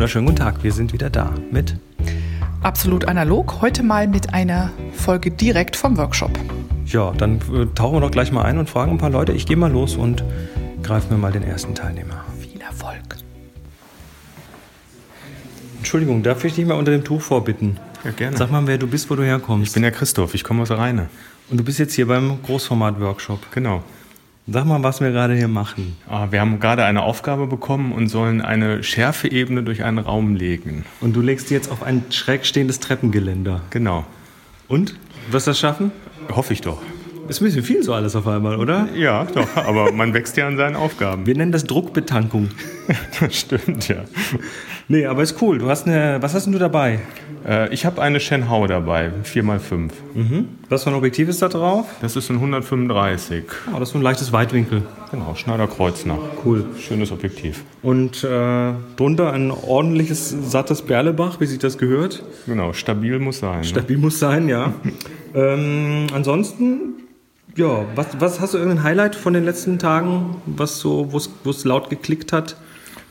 wunderschönen guten Tag. Wir sind wieder da mit Absolut analog. Heute mal mit einer Folge direkt vom Workshop. Ja, dann äh, tauchen wir doch gleich mal ein und fragen ein paar Leute. Ich gehe mal los und greife mir mal den ersten Teilnehmer. Viel Erfolg. Entschuldigung, darf ich dich mal unter dem Tuch vorbitten? Ja, gerne. Sag mal, wer du bist, wo du herkommst. Ich bin der Christoph, ich komme aus Rheine. und du bist jetzt hier beim Großformat-Workshop. Genau. Sag mal, was wir gerade hier machen. Ah, Wir haben gerade eine Aufgabe bekommen und sollen eine Schärfeebene durch einen Raum legen. Und du legst die jetzt auf ein schräg stehendes Treppengeländer. Genau. Und? Wirst du das schaffen? Hoffe ich doch. Ist ein bisschen viel so alles auf einmal, oder? Ja, doch, aber man wächst ja an seinen Aufgaben. Wir nennen das Druckbetankung. Das stimmt, ja. Nee, aber ist cool. Du hast eine. Was hast denn du dabei? Äh, Ich habe eine Shenhao dabei, 4x5. Was für ein Objektiv ist da drauf? Das ist ein 135. Oh, das ist so ein leichtes Weitwinkel. Genau, Schneider Kreuznach. Cool. Schönes Objektiv. Und äh, drunter ein ordentliches, sattes Berlebach, wie sich das gehört. Genau, stabil muss sein. ne? Stabil muss sein, ja. ähm, ansonsten, ja, was, was hast du irgendein Highlight von den letzten Tagen, was so, wo es laut geklickt hat?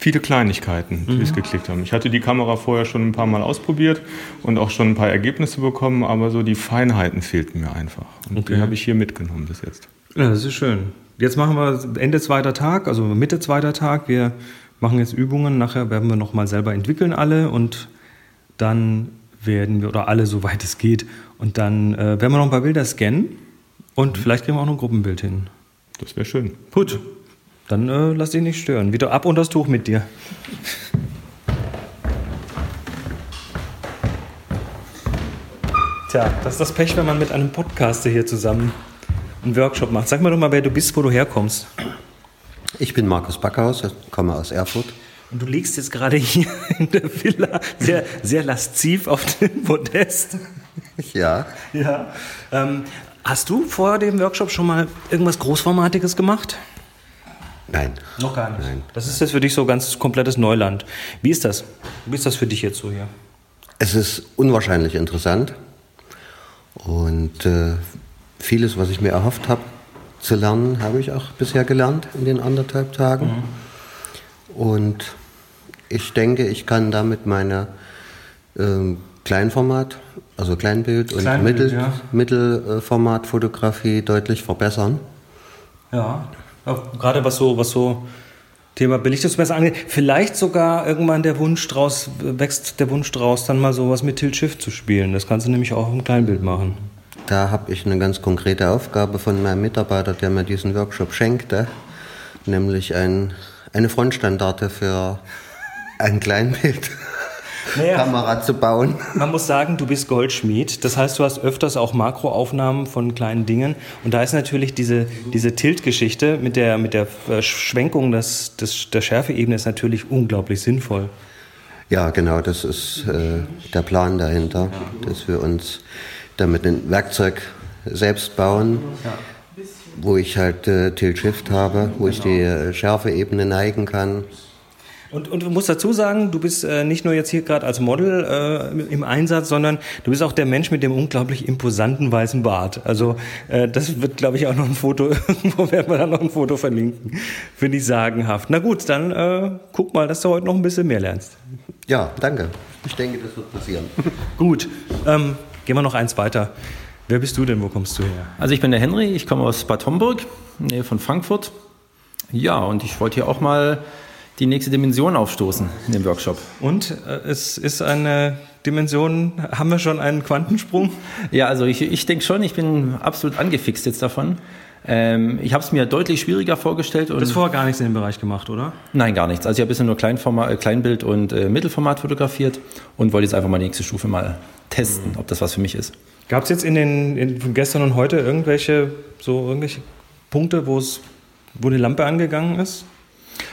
Viele Kleinigkeiten, die es geklickt haben. Ich hatte die Kamera vorher schon ein paar Mal ausprobiert und auch schon ein paar Ergebnisse bekommen, aber so die Feinheiten fehlten mir einfach. Und Okay. die habe ich hier mitgenommen bis jetzt. Ja, das ist schön. Jetzt machen wir Ende zweiter Tag, also Mitte zweiter Tag. Wir machen jetzt Übungen. Nachher werden wir nochmal selber entwickeln alle und dann werden wir, oder alle, soweit es geht, und dann äh, werden wir noch ein paar Bilder scannen und vielleicht kriegen wir auch noch ein Gruppenbild hin. Das wäre schön. Gut, dann äh, lass dich nicht stören. Wieder ab und das Tuch mit dir. Tja, das ist das Pech, wenn man mit einem Podcaster hier zusammen einen Workshop macht. Sag mir doch mal, wer du bist, wo du herkommst. Ich bin Markus Backhaus, ich komme aus Erfurt. Und du liegst jetzt gerade hier in der Villa sehr, sehr lasziv auf dem Podest. Ja, Ja. Ähm, hast du vor dem Workshop schon mal irgendwas Großformatiges gemacht? nein. Noch gar nicht. Nein. Das ist jetzt für dich so ganz komplettes Neuland. Wie ist das? Wie ist das für dich jetzt so hier? Es ist unwahrscheinlich interessant und äh, vieles, was ich mir erhofft habe zu lernen, habe ich auch bisher gelernt in den anderthalb Tagen. Und ich denke, ich kann damit meine ähm, Kleinformat, also Kleinbild und Kleinbild, Mittel, ja. Mittelformatfotografie deutlich verbessern. Ja. Auch gerade was so, was so Thema Belichtungsmesser angeht. Vielleicht sogar irgendwann der Wunsch draus, wächst der Wunsch draus, dann mal sowas mit Tilt Shift zu spielen. Das kannst du nämlich auch im Kleinbild machen. Da habe ich eine ganz konkrete Aufgabe von meinem Mitarbeiter, der mir diesen Workshop schenkte, nämlich ein, eine Frontstandarte für ein Kleinbild. Naja. Kamera zu bauen. Man muss sagen, du bist Goldschmied. Das heißt, du hast öfters auch Makroaufnahmen von kleinen Dingen. Und da ist natürlich diese, diese Tilt-Geschichte mit der, mit der Schwenkung des, des, der Schärfeebene ist natürlich unglaublich sinnvoll. Ja, genau, das ist äh, der Plan dahinter, dass wir uns damit ein Werkzeug selbst bauen, wo ich halt äh, Tilt-Shift habe, wo ich die äh, Schärfeebene neigen kann. Und, und du musst dazu sagen, du bist äh, nicht nur jetzt hier gerade als Model äh, im Einsatz, sondern du bist auch der Mensch mit dem unglaublich imposanten weißen Bart. Also äh, das wird, glaube ich, auch noch ein Foto, irgendwo werden wir dann noch ein Foto verlinken. Finde ich sagenhaft. Na gut, dann äh, guck mal, dass du heute noch ein bisschen mehr lernst. Ja, danke. Ich denke, das wird passieren. Gut, ähm, gehen wir noch eins weiter. Wer bist du denn? Wo kommst du her? Also ich bin der Henry, ich komme aus Bad Homburg, Nähe von Frankfurt. Ja, und ich wollte hier auch mal die nächste Dimension aufstoßen in dem Workshop. Und äh, es ist eine Dimension, haben wir schon einen Quantensprung? Ja, also ich, ich denke schon, ich bin absolut angefixt jetzt davon. Ähm, ich habe es mir deutlich schwieriger vorgestellt. Du hast vorher gar nichts in dem Bereich gemacht, oder? Nein, gar nichts. Also ich habe bisher nur Kleinformat, äh, Kleinbild und äh, Mittelformat fotografiert und wollte jetzt einfach mal die nächste Stufe mal testen, ob das was für mich ist. Gab es jetzt in den in, von gestern und heute irgendwelche so irgendwelche Punkte, wo es wo die Lampe angegangen ist?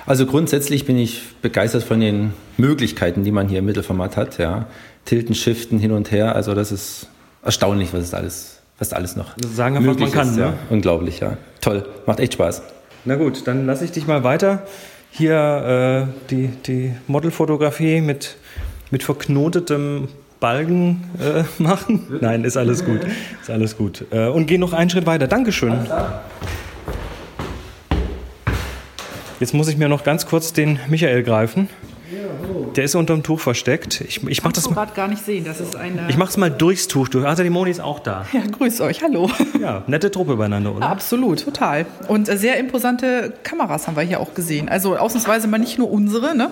Also grundsätzlich bin ich begeistert von den Möglichkeiten, die man hier im Mittelformat hat. Ja. Tilten, Shiften, hin und her. Also das ist erstaunlich, was es alles, was alles noch Sagen einfach, möglich man kann, ist. ne? Ja. Unglaublich, ja. Toll, macht echt Spaß. Na gut, dann lasse ich dich mal weiter. Hier äh, die, die Modelfotografie mit, mit verknotetem Balgen äh, machen. Nein, ist alles gut. Ist alles gut. Äh, und geh noch einen Schritt weiter. Dankeschön. Jetzt muss ich mir noch ganz kurz den Michael greifen. Der ist unterm Tuch versteckt. Ich, ich mach das gerade gar nicht sehen. Das ist eine. Ich mach's mal durchs Tuch durch. Also die Moni ist auch da. ja, grüß euch. Hallo. Ja, nette Truppe beieinander, oder? Absolut, total. Und äh, sehr imposante Kameras haben wir hier auch gesehen. Also ausnahmsweise mal nicht nur unsere, ne?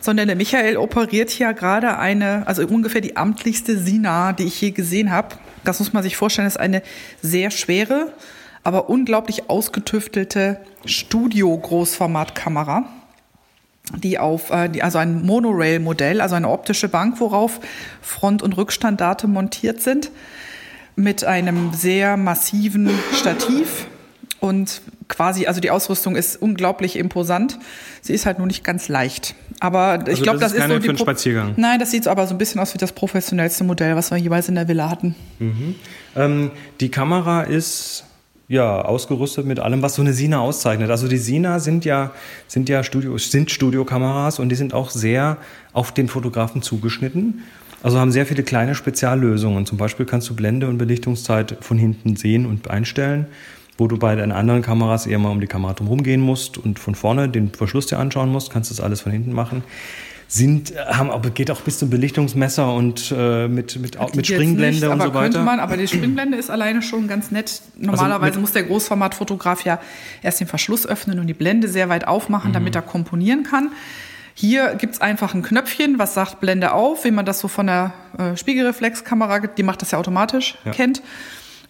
sondern der Michael operiert hier gerade eine, also ungefähr die amtlichste Sina, die ich je gesehen habe. Das muss man sich vorstellen, das ist eine sehr schwere, aber unglaublich ausgetüftelte Studio-Großformatkamera die auf, äh, die, also ein Monorail-Modell, also eine optische Bank, worauf Front- und Rückstandarte montiert sind, mit einem sehr massiven Stativ und quasi, also die Ausrüstung ist unglaublich imposant. Sie ist halt nur nicht ganz leicht. Aber ich Also glaube, das das, ist keine so für einen Spaziergang. Nein, das sieht so aber so ein bisschen aus wie das professionellste Modell, was wir jeweils in der Villa hatten. Ähm, die Kamera ist ja ausgerüstet mit allem, was so eine Sina auszeichnet. Also die Sina sind ja sind ja Studio sind Studiokameras und die sind auch sehr auf den Fotografen zugeschnitten. Also haben sehr viele kleine Speziallösungen. Zum Beispiel kannst du Blende und Belichtungszeit von hinten sehen und einstellen, wo du bei den anderen Kameras eher mal um die Kamera drum gehen musst und von vorne den Verschluss dir anschauen musst. Kannst das alles von hinten machen. Sind, haben, aber geht auch bis zum Belichtungsmesser und äh, mit, mit, mit Springblende nicht, und aber so weiter. Könnte man, aber die Springblende ist alleine schon ganz nett. Normalerweise mit- muss der Großformatfotograf ja erst den Verschluss öffnen und die Blende sehr weit aufmachen, damit Mhm. er komponieren kann. Hier gibt's einfach ein Knöpfchen, was sagt Blende auf, wie man das so von der äh, Spiegelreflexkamera, die macht das ja automatisch, Ja. kennt.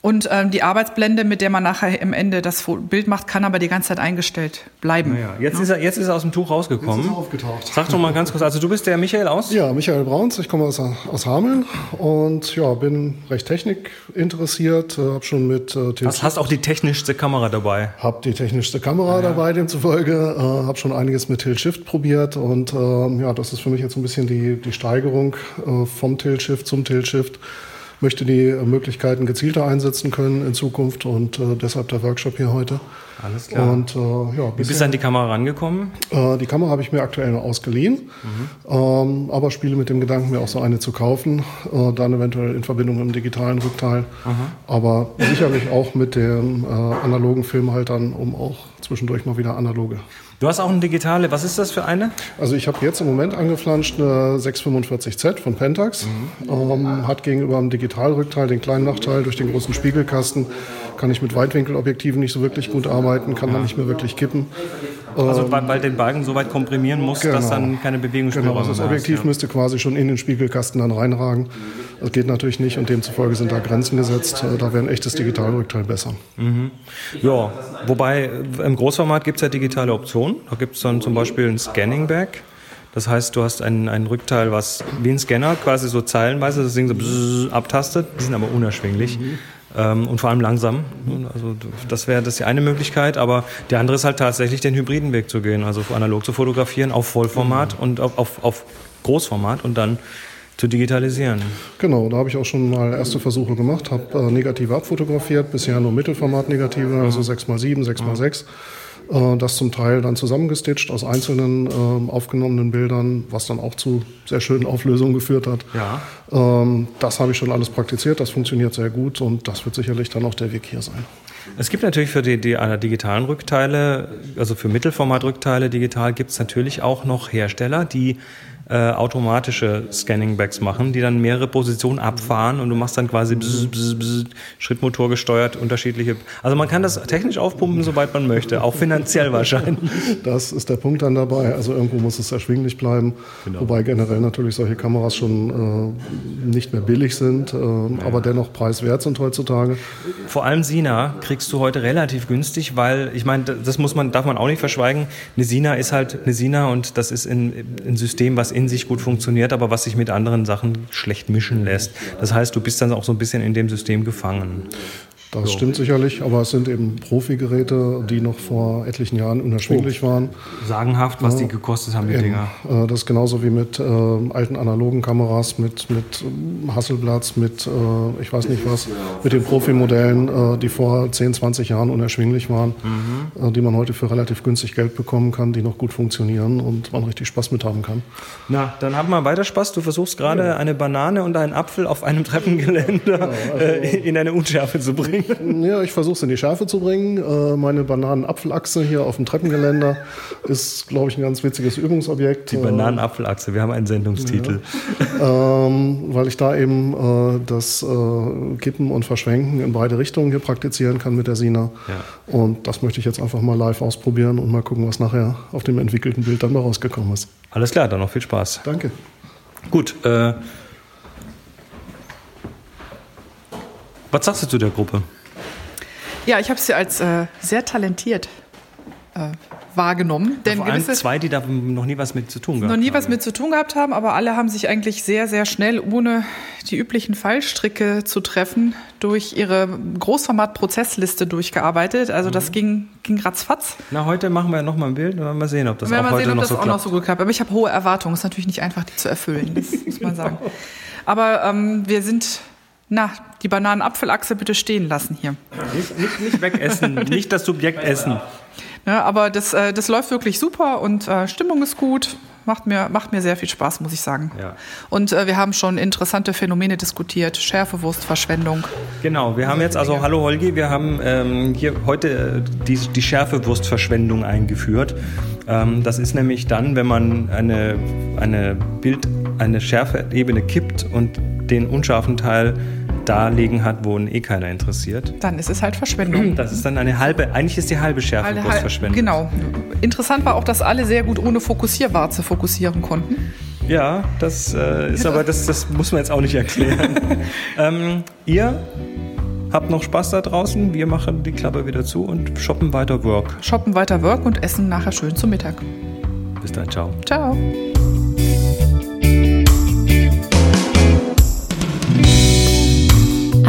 Und ähm, die Arbeitsblende, mit der man nachher im Ende das Bild macht, kann aber die ganze Zeit eingestellt bleiben. Naja, jetzt, ist er, jetzt ist er aus dem Tuch rausgekommen. Jetzt ist er aufgetaucht. Sag doch mal ganz kurz, also du bist der Michael aus? Ja, Michael Brauns, ich komme aus, aus Hameln und ja, bin recht technikinteressiert, äh, habe schon mit äh, Til Hast, hast auch die technischste Kamera dabei. Hab die technischste Kamera dabei, demzufolge. Äh, habe schon einiges mit Tilt Shift probiert und ähm, ja, das ist für mich jetzt so ein bisschen die, die Steigerung äh, vom Tilt Shift zum Tilt Shift. Möchte die Möglichkeiten gezielter einsetzen können in Zukunft und äh, deshalb der Workshop hier heute. Alles klar. Und äh, ja, Wie bist du an die Kamera rangekommen? Äh, die Kamera habe ich mir aktuell noch ausgeliehen, ähm, aber spiele mit dem Gedanken, mir auch so eine zu kaufen, äh, dann eventuell in Verbindung mit dem digitalen Rückteil, aber sicherlich auch mit den äh, analogen Filmhaltern, um auch zwischendurch mal wieder analoge. Du hast auch eine digitale, was ist das für eine? Also ich habe jetzt im Moment angeflanscht eine 645Z von Pentax, ähm, hat gegenüber dem Digitalrückteil den kleinen Nachteil, durch den großen Spiegelkasten kann ich mit Weitwinkelobjektiven nicht so wirklich gut arbeiten, kann dann nicht mehr wirklich kippen. Also weil, weil den Balken so weit komprimieren muss, dass Genau. dann keine Bewegungsspielräume Genau, also das Objektiv ja. müsste quasi schon in den Spiegelkasten dann reinragen. Das geht natürlich nicht und demzufolge sind da Grenzen gesetzt. Äh, Da wäre ein echtes Digitalrückteil besser. Ja, wobei äh, im Großformat gibt es ja digitale Optionen. Da gibt es dann zum Beispiel ein Scanning Back. Das heißt, du hast ein, ein Rückteil, was wie ein Scanner quasi so zeilenweise das Ding so bzzz abtastet. Die sind aber unerschwinglich. Ähm, und vor allem langsam. Also das wäre das die eine Möglichkeit, aber die andere ist halt tatsächlich den hybriden Weg zu gehen, also analog zu fotografieren auf Vollformat und auf, auf, auf Großformat und dann zu digitalisieren. Genau, da habe ich auch schon mal erste Versuche gemacht, habe äh, Negative abfotografiert, bisher nur Mittelformat-Negative, also 6x7, 6x6. Äh, das zum Teil dann zusammengestitcht aus einzelnen ähm, aufgenommenen Bildern, was dann auch zu sehr schönen Auflösungen geführt hat. Ja. Ähm, das habe ich schon alles praktiziert, das funktioniert sehr gut und das wird sicherlich dann auch der Weg hier sein. Es gibt natürlich für die, die äh, digitalen Rückteile, also für Mittelformat-Rückteile digital, gibt es natürlich auch noch Hersteller, die äh, automatische Scanning-Backs machen, die dann mehrere Positionen abfahren und du machst dann quasi bzz, bzz, bzz, Schrittmotor gesteuert unterschiedliche. Also man kann das technisch aufpumpen, soweit man möchte, auch finanziell wahrscheinlich. Das ist der Punkt dann dabei. Also irgendwo muss es erschwinglich bleiben. Wobei generell natürlich solche Kameras schon äh, nicht mehr billig sind, äh, aber dennoch preiswert sind heutzutage. Vor allem Sina kriegst du heute relativ günstig, weil ich meine, das muss man, darf man auch nicht verschweigen. Eine Sina ist halt eine Sina und das ist ein, ein System, was in sich gut funktioniert, aber was sich mit anderen Sachen schlecht mischen lässt. Das heißt, du bist dann auch so ein bisschen in dem System gefangen. Das stimmt sicherlich, aber es sind eben Profi-Geräte, die noch vor etlichen Jahren unerschwinglich waren. Sagenhaft, was die gekostet haben, die Eben, Dinger. äh, das ist genauso wie mit äh, alten analogen Kameras, mit, mit ähm, Hasselblatts, mit äh, ich weiß nicht was, mit den Profimodellen, äh, die vor 10, 20 Jahren unerschwinglich waren, Mhm. äh, die man heute für relativ günstig Geld bekommen kann, die noch gut funktionieren und man richtig Spaß mit haben kann. Na, dann haben wir weiter Spaß. Du versuchst gerade eine Banane und einen Apfel auf einem Treppengeländer äh, in eine Unschärfe zu bringen. Bringen? Ja, ich versuche es in die Schärfe zu bringen. Äh, meine Bananenapfelachse hier auf dem Treppengeländer ist, glaube ich, ein ganz witziges Übungsobjekt. Die Bananenapfelachse, wir haben einen Sendungstitel. Ja. Ähm, weil ich da eben äh, das äh, Kippen und Verschwenken in beide Richtungen hier praktizieren kann mit der Sina. Ja. Und das möchte ich jetzt einfach mal live ausprobieren und mal gucken, was nachher auf dem entwickelten Bild dann mal rausgekommen ist. Alles klar, dann noch viel Spaß. Danke. Gut, äh, Was sagst du zu der Gruppe? Ja, ich habe sie als äh, sehr talentiert äh, wahrgenommen. Denn Vor allem zwei, die da noch nie was mit zu tun gehabt haben. Noch nie haben. was mit zu tun gehabt haben, aber alle haben sich eigentlich sehr, sehr schnell, ohne die üblichen Fallstricke zu treffen, durch ihre Großformat-Prozessliste durchgearbeitet. Also mhm. das ging, ging ratzfatz. Na, heute machen wir noch mal ein Bild und mal sehen, ob das auch heute sehen, ob noch das so auch noch so gut klappt. Aber ich habe hohe Erwartungen. Es ist natürlich nicht einfach, die zu erfüllen, das muss man sagen. Aber ähm, wir sind na, die Bananenapfelachse bitte stehen lassen hier. Nicht, nicht, nicht wegessen, nicht das Subjekt essen. Ja, aber das, äh, das läuft wirklich super und äh, Stimmung ist gut. Macht mir, macht mir sehr viel Spaß, muss ich sagen. Ja. Und äh, wir haben schon interessante Phänomene diskutiert. Schärfewurstverschwendung. Genau, wir haben jetzt, also hallo Holgi, wir haben ähm, hier heute die, die Schärfewurstverschwendung eingeführt. Ähm, das ist nämlich dann, wenn man eine, eine Bild, eine Schärfeebene kippt und den unscharfen Teil darlegen hat, wo eh keiner interessiert. Dann ist es halt Verschwendung. Das ist dann eine halbe, eigentlich ist die halbe Schärfe Alle, bloß Verschwendung. Genau. Interessant war auch, dass alle sehr gut ohne Fokussierwarze fokussieren konnten. Ja, das äh, ist aber, das, das muss man jetzt auch nicht erklären. ähm, ihr habt noch Spaß da draußen, wir machen die Klappe wieder zu und shoppen weiter Work. Shoppen weiter Work und essen nachher schön zum Mittag. Bis dann, ciao. Ciao.